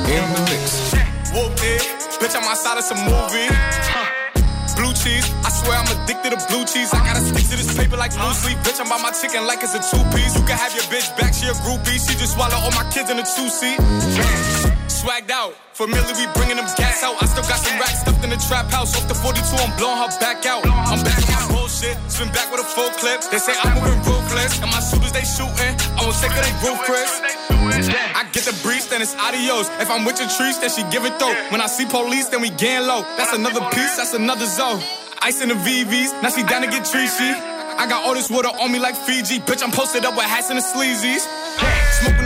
Speaker 24: In the mix.
Speaker 26: Whooped it. Bitch, I'm outside of some movie. Huh. Blue cheese, I swear I'm addicted to blue cheese. I gotta stick to this paper like blue sleep. Bitch, I'm by my chicken like it's a two piece. You can have your bitch back, she a groupie. She just swallow all my kids in a two seat. Swagged out, familiar, we bringing them gas out. I still got some racks stuffed in the trap house. Off the 42, I'm blowing her back out. I'm back on my bullshit, spin back with a full clip. They say I'm moving ruthless, and my shooters they shooting. I won't take of they roof. I get the breeze, then it's adios. If I'm with your trees, then she giving throat. When I see police, then we gang low. That's another piece, that's another zone. Ice in the VVs, now she down to get treachy. I got all this water on me like Fiji. Bitch, I'm posted up with hats and the sleazies. Smoking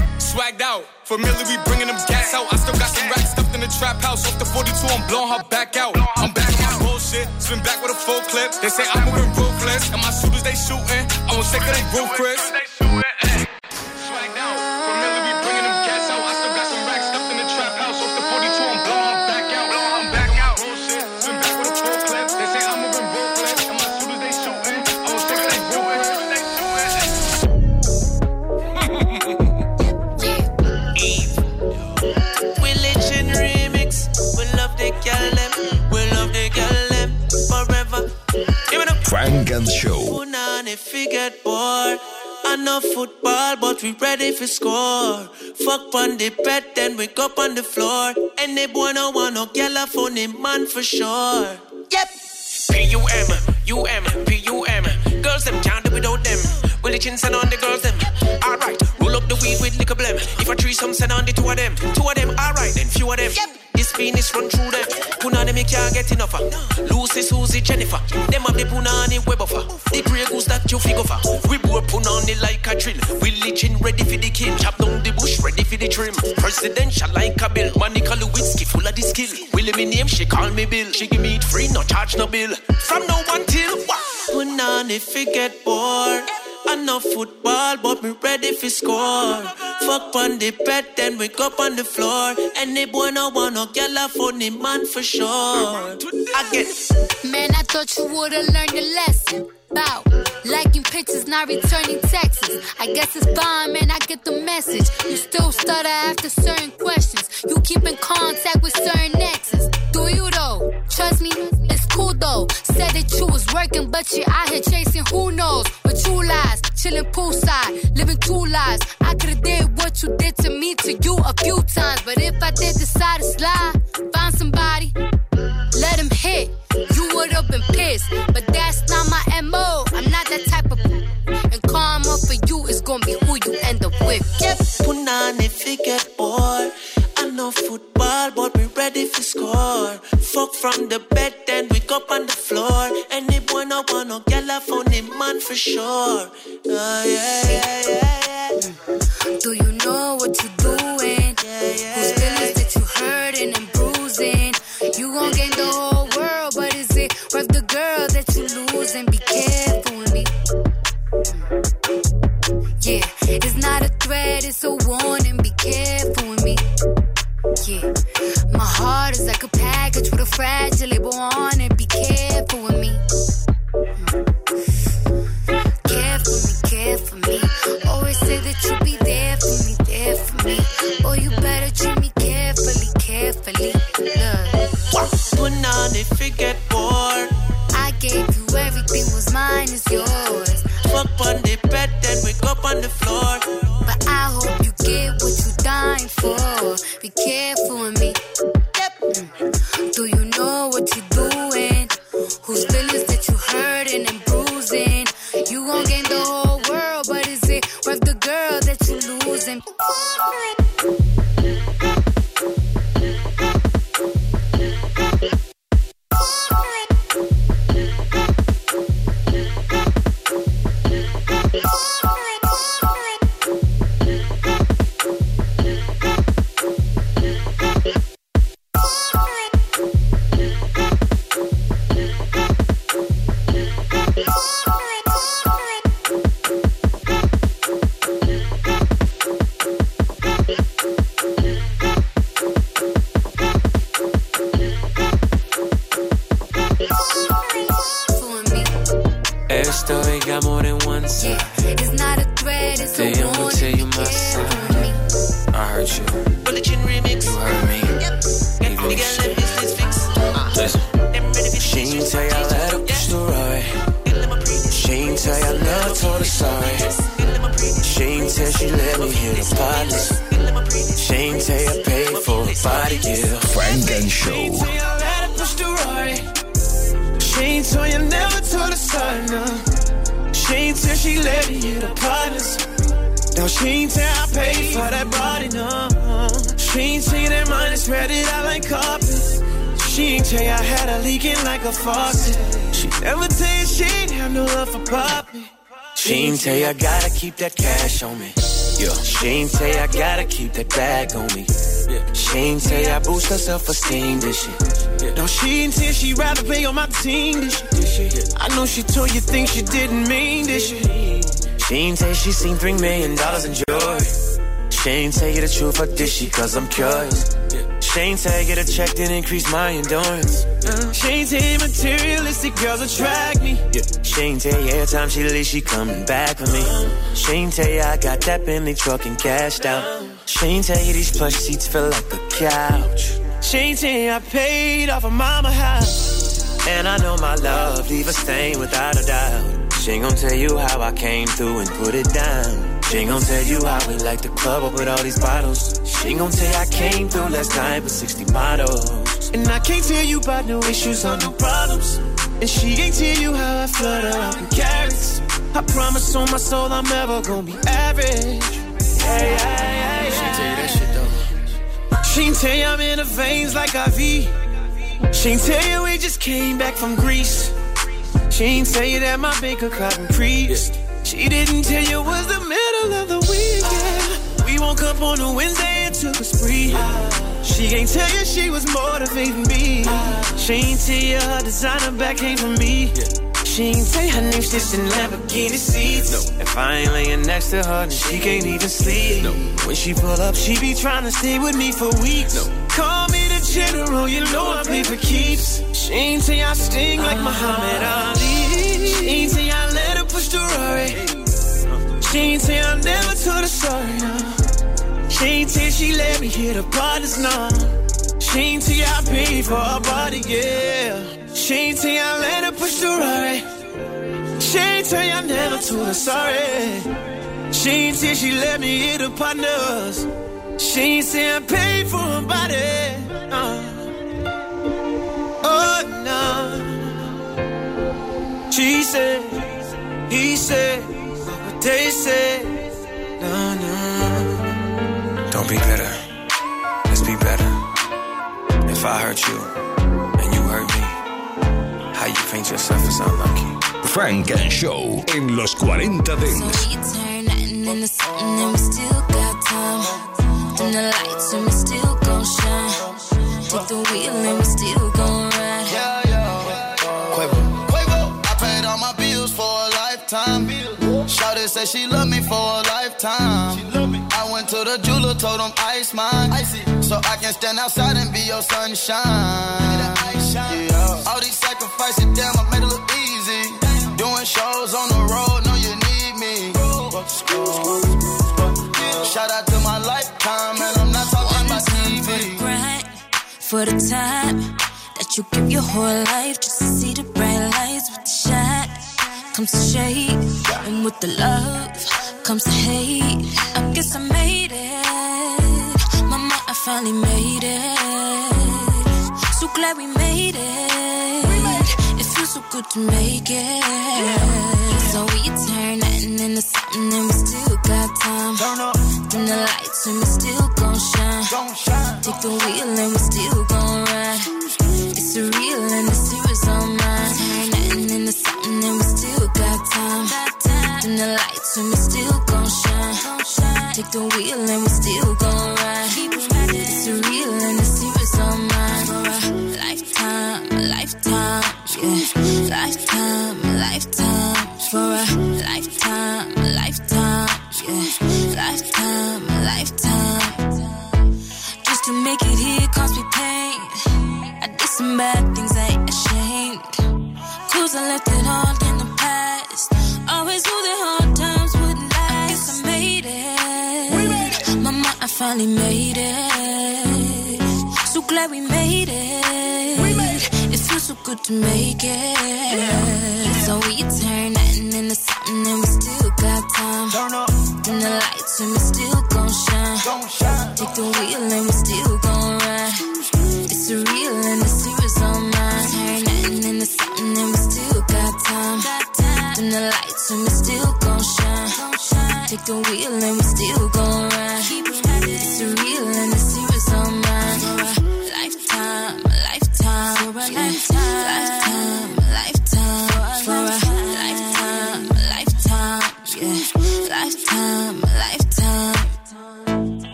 Speaker 26: Swagged out, familiar, we bringing them gas out. I still got some racks stuffed in the trap house. Off the 42, I'm blowing her back out. I'm back on my bullshit, spin back with a full clip. They say I'm moving ruthless, and my shooters they shooting. I won't take they roof,
Speaker 5: up.
Speaker 2: Funk and Show.
Speaker 5: Punani if we get bored. I know football, but we ready for score. Fuck on the bed, then wake up on the floor. And they boy no want no girl a funny man for sure. Yep.
Speaker 12: P-U-M, U-M, P-U-M. Girls them can't do without them. Will the chin send on the girls them? Alright, roll up the weed with liquor blem. If I a threesome send on the two of them. Two of them, alright, then few of them. This Venus run through them. Punani me can't get enough. Lucy, Susie, Jennifer. Them have the Punani web offer. The grey goose that you figure for. We both Punani like a drill. Religion ready for the kill. Chop down the bush, ready
Speaker 27: for the trim. Presidential like a bill. Monica Lewinsky full of the skill. Willie me name, she call me Bill. She give me it free, no charge no bill. From now till what?
Speaker 1: When on if it get bored. I know football, but me ready for score. Fuck on the bed, then wake up on the floor. Any boy no want no girl a funny man for sure. I get
Speaker 28: Man, I thought you would've learned your lesson. Bout liking pictures, not returning texts. I guess it's fine, man. I get the message. You still stutter after certain questions. You keep in contact with certain exes. Do you though? Trust me, cool though. Said that you was working, but you out here chasing who knows. But you lies, chilling poolside, living two lives. I could've did what you did to me to you a few times, but if I did decide to slide, find somebody, let him hit. You would've been pissed, but that's not my MO. I'm not that type of. And karma for you is gonna be who you end up with.
Speaker 1: Yep, it get bored. I know football, but ready for score. Fuck from the bed, then wake up on the floor. Any boy no want no girl a funny man for sure. Oh yeah, yeah, yeah, yeah.
Speaker 28: Do you know what you're doing? Whose feelings that you hurting and bruising? You gon' gain the whole world, but is it worth the girl that you losing? Be careful with me. Yeah, it's not a threat, it's a warning. Be careful with me. Yeah, fragile label on it. Be careful with me. Care for me, care for me. Always say that you'll be there for me, there for me. Oh, you better treat me carefully, carefully. Look.
Speaker 1: Put on if it get bored.
Speaker 28: I gave you everything was mine, is yours.
Speaker 1: Fuck on the bed, then wake up on the floor.
Speaker 28: But I hope you get what you dying for. Be careful with me.
Speaker 29: I gotta keep that cash on me. Yeah. She ain't you I gotta keep that bag on me. Yeah. She ain't you I boost her self-esteem this shit.
Speaker 1: No, she ain't tell she rather play on my team this shit. I know she told you things she didn't mean this shit.
Speaker 29: She ain't you she seen three million dollars in joy. She ain't tell you the truth, or did she? Cause I'm curious. She tell you get a check, then increase my endurance.
Speaker 1: Uh, she ain't materialistic girls attract me.
Speaker 29: Yeah. She ain't every time she leaves, she coming back for me. Tell you I got that Bentley truck and cashed out. Tell you these plush seats feel like a couch.
Speaker 1: Tell you I paid off a mama house.
Speaker 29: And I know my love leave a stain without a doubt. She gonna tell you how I came through and put it down. She ain't gonna tell you how we like the club up with all these bottles. She ain't gonna tell you I came through last night with 60 models.
Speaker 1: And I can't tell you about no issues or no problems. And she ain't tell you how I flutter up in carrots. I promise on my soul I'm never gonna be average. Yeah, yeah, yeah, yeah.
Speaker 29: She ain't tell you that shit though.
Speaker 1: She ain't tell you I'm in the veins like IV. She ain't tell you we just came back from Greece. She ain't tell you that my baker bank account increased. She didn't tell you it was the middle of the weekend. We woke up on a Wednesday and took a spree. She ain't tell you she was motivating me. She ain't tell you her designer bag came from me. She ain't say her name stitched in Lamborghini seats. No. If I ain't laying next to her, then she can't even sleep. No. When she pull up, she be trying to stay with me for weeks. No. Call me the general, you know I play for keeps. She ain't say I sting like Muhammad Ali. She ain't say I her push the Rari. She ain't say I never told her sorry. No. She ain't say she let me hit the partners, no. She ain't say I paid for her body, yeah. She ain't say I let her push the ride. She ain't tell you I never told her sorry. She ain't say she let me hit the partners. She ain't say I paid for her body. Uh. Oh no. She said, he said, what they said. No, no.
Speaker 29: Don't be bitter. Let's be better. If I hurt you and you hurt me, how you paint yourself as unlucky?
Speaker 15: Funk and Show en los 40 Dance.
Speaker 30: Turn
Speaker 19: said she love me for a lifetime. She loved me. I went to the jeweler, told him ice mine. So I can stand outside and be your sunshine. Yeah. All these sacrifices, damn, I made it look easy. Doing shows on the road, know you need me. Shout out to my lifetime, and I'm not talking about TV.
Speaker 30: Grind for the time that you give your whole life just to see the bright lights with the shine. Comes the shade, and with the love comes the hate. I guess I made it. Mama, I finally made it. So glad we made it. It feels so good to make it. So we turn nothing into something, and we still got time. Dim the lights, and we still gon' shine. Take the wheel, and we still gon' ride. It's real and the serious time. Dim the lights, and we still gon' shine. Take the wheel, and we still gon' ride. It's real and the serious on mine. Lifetime, a lifetime, yeah. Lifetime, a lifetime. For a lifetime, a lifetime, yeah. Lifetime, a lifetime. Finally made it. So glad we made it. It feels so good to make it. So we turn nothing into something and we still got time. Dim the lights and we still gon' shine. Take the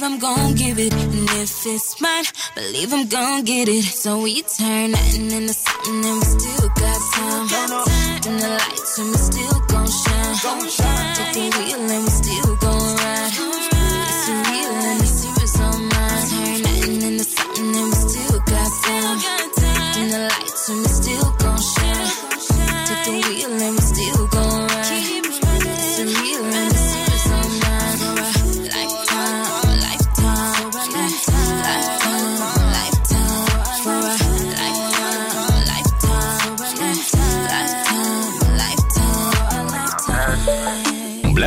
Speaker 30: believe I'm gon' give it. And if it's mine, believe I'm gon' get it. So we turn nothing into something, and we still got time. Dim the lights, and we still gon' shine. Take the wheel, and we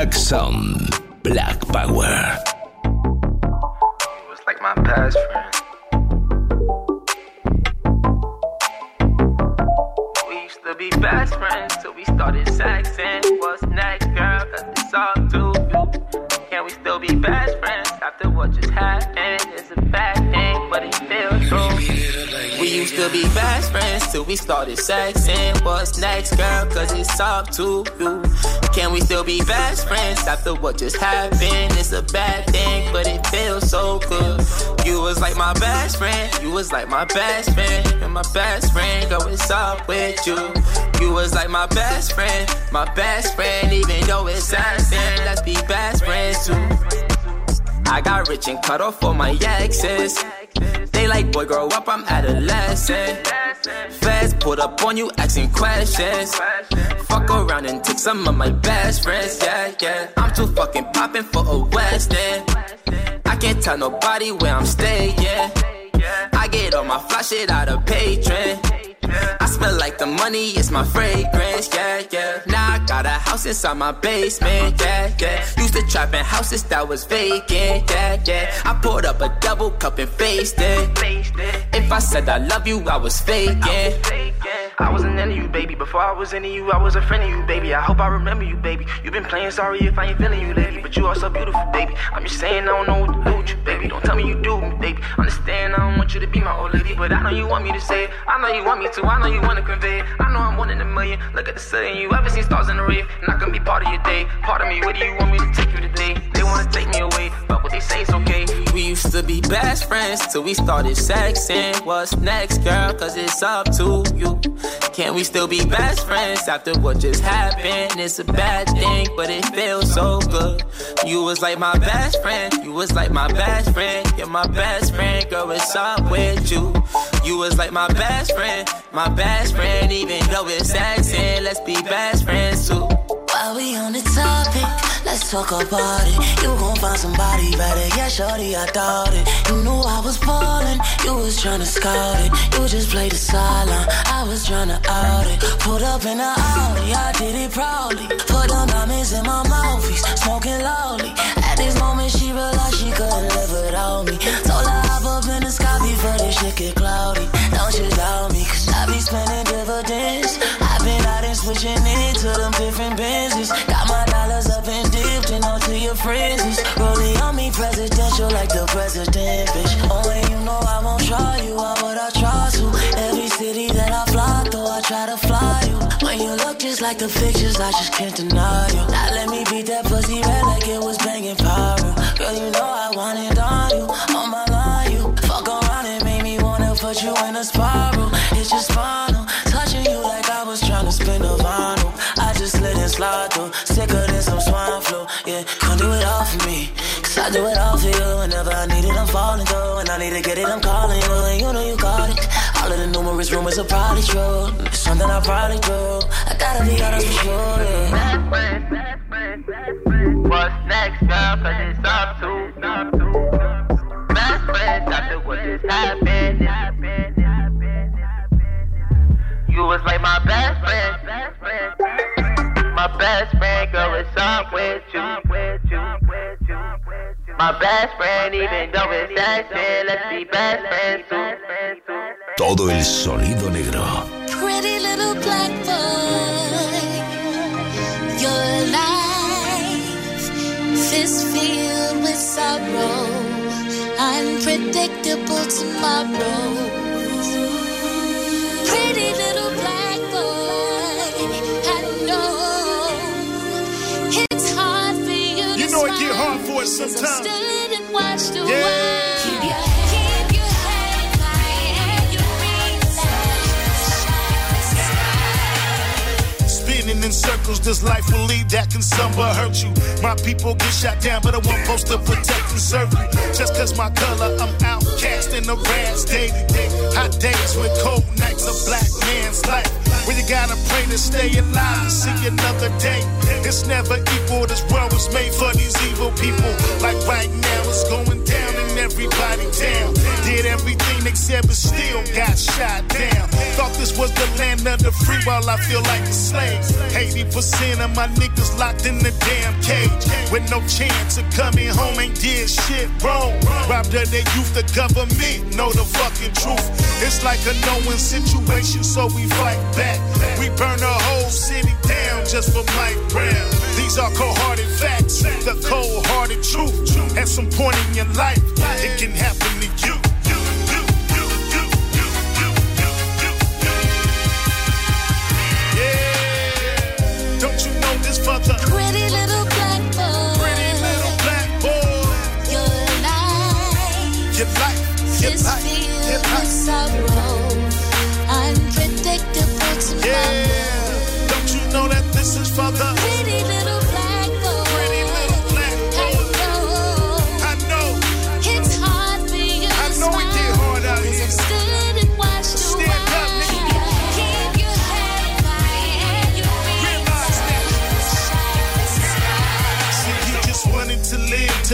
Speaker 30: Black sun, Black Power. It was like my past friend. We used to be best friends till we started sexing. What's next, girl? Cause it's all to you. Can we still be best friends after what just happened? It's a
Speaker 15: bad
Speaker 31: thing, but it feels true. We used to
Speaker 32: be best friends till we started sexing. What's next, girl? Cause it's up to you. Can we still be best friends after what just happened? It's a bad thing, but it feels so good. You was like my best friend, you was like my best friend, and my best friend, go, it's up with you. You was like my best friend, my best friend, even though it's sad, let's be best friends too. I got rich and cut off all my exes. They like, boy, grow up, I'm adolescent. Feds put up on you, asking questions. Fuck around and take some of my best friends, yeah, yeah. I'm too fucking poppin' for a West End. I can't tell nobody where I'm staying. I get all my fly shit out of Patreon. I smell like the money, it's my fragrance, yeah, yeah. Now I got a house inside my basement, yeah, yeah. Used to trap in houses that was vacant, yeah, yeah. I poured up a double cup and faced it. If I said I love you, I was faking.
Speaker 33: I wasn't into you, baby. Before I was into you, I was a friend of you, baby. I hope I remember you, baby. You've been playing sorry if I ain't feeling you lately, but you are so beautiful, baby. I'm just saying I don't know what to do with you, baby. Don't tell me you do me, baby. Understand I don't want you to be my old lady, but I know you want me to say it. I know you want me to. I know you want to convey. I know I'm one in a million. Look at the sun, you ever seen stars in the rave? Not gonna be part of your day. Part of me, where do you want me to take you today? They wanna take me away, but what they say is okay.
Speaker 32: We used to be best friends till we started sexing. What's next, girl? Cause it's up to you. Can we still be best friends after what just happened? It's a bad thing, but it feels so good. You was like my best friend, you was like my best friend, you're my best friend, girl, it's up with you. You was like my best friend, my best friend, even though it's accent, let's be best friends too.
Speaker 34: While we on the topic, let's talk about it. You gon' find somebody better, yeah, shorty, I thought it. You knew I was ballin', you was tryna scout it. You just played the sideline, I was tryna out it. Pulled up in the Audi, I did it proudly. Put them diamonds in my mouthpiece, smoking loudly. At this moment, she realized she couldn't live without me. Told her hop up in the sky before this shit get presidential like the president, bitch. And you know I won't try you, why would I try to? Every city that I fly through, I try to fly you. When you look just like the pictures, I just can't deny you. Now let me beat that pussy red like it was banging pyro. Girl, you know I want it on you, on my line, you. Fuck around and make me wanna put you in a spiral. It's just spinal, do it all for you. Whenever I need it, I'm falling through. When I need to get it, I'm calling you. And you know you got it. All of the numerous rumors are probably true. It's something I probably do. I gotta be honest with you. Yeah.
Speaker 33: What's next, girl? Cause it's up to, up to. Best friends after what just happened. You was like my best friend. My best friend, girl, it's up with you. My best friend, even though it's accent, let's be best friends too.
Speaker 2: Todo el sonido negro.
Speaker 30: Pretty little black boy, your life is filled with sorrow, unpredictable tomorrow. Pretty little and your
Speaker 35: Spinning in circles, this life will lead that can some but hurt you. My people get shot down, but I won't supposed to protect and serve you. Just cause my color, I'm outcast in the rats daily. Hot days with cold nights, a black man's life. Where you gotta pray to stay alive see another day. It's never equal, this world was made for these evil people. Like right now, it's going down and everybody down. Did everything except but still got shot down. Thought this was the land of the free, while I feel like a slave. 80% of my niggas locked in the damn cage. With no chance of coming home, ain't did shit wrong. Robbed of their youth, the government know the fucking truth. It's like a no-win situation, so we fight back that. We burn a whole city down just for Mike Brown. These are cold hearted facts, the cold hearted truth. At some point in your life, it can happen to you. Yeah. Don't you know this?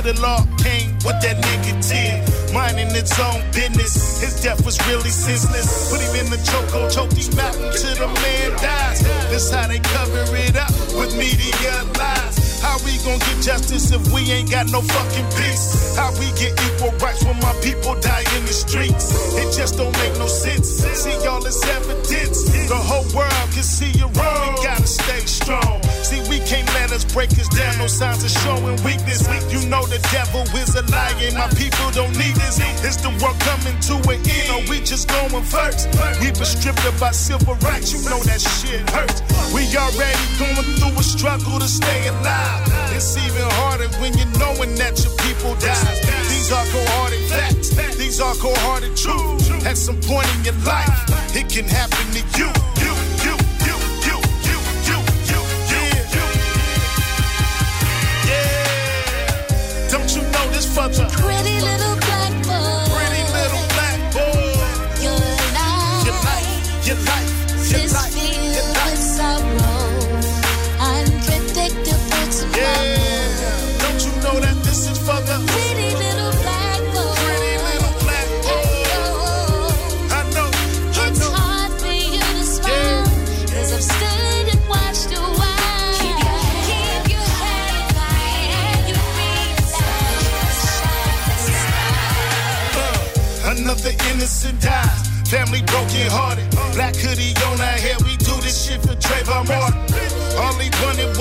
Speaker 35: Till the law came with that negative. Minding its own business. His death was really senseless. Put him in the chokehold, choked him out until the man dies. That's how they cover it up with media lies. How we gon' get justice if we ain't got no fucking peace? How we get equal rights when my people die in the streets? It just don't make no sense. See y'all this evidence. The whole world can see you wrong. We gotta stay strong. Break us down. No signs of showing weakness. You know the devil is a liar. My people don't need this. It's the world coming to an end. Or we just going first. We been stripped of our civil rights. You know that shit hurts. We already going through a struggle to stay alive. It's even harder when you're knowing that your people die. These are cold-hearted facts. These are cold-hearted truths. At some point in your life, it can happen to you, butter.
Speaker 30: Pretty little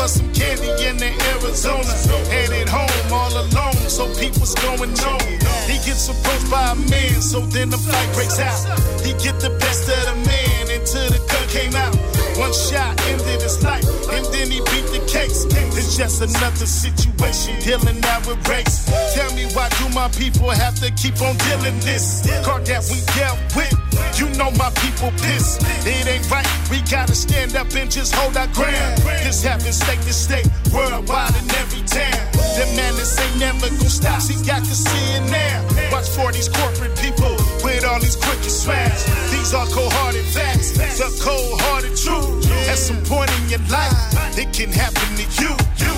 Speaker 35: wanted some candy in the Arizona. Headed home all alone, so people's going on. He gets approached by a man, so then the fight breaks out. He get the best of the man until the gun came out. One shot ended his life, and then he beat the case. It's just another situation, dealing out with race. Tell me why do my people have to keep on dealing this? Card that we dealt with, you know my people pissed. It ain't right, we gotta stand up and just hold our ground. This happens state to state, worldwide in every town. The madness ain't never gonna stop, see, got to see it now. Watch for these corporate people with all these crooked smiles. These are cold-hearted facts, the cold-hearted truth. At some point in your life, it can happen to you, you,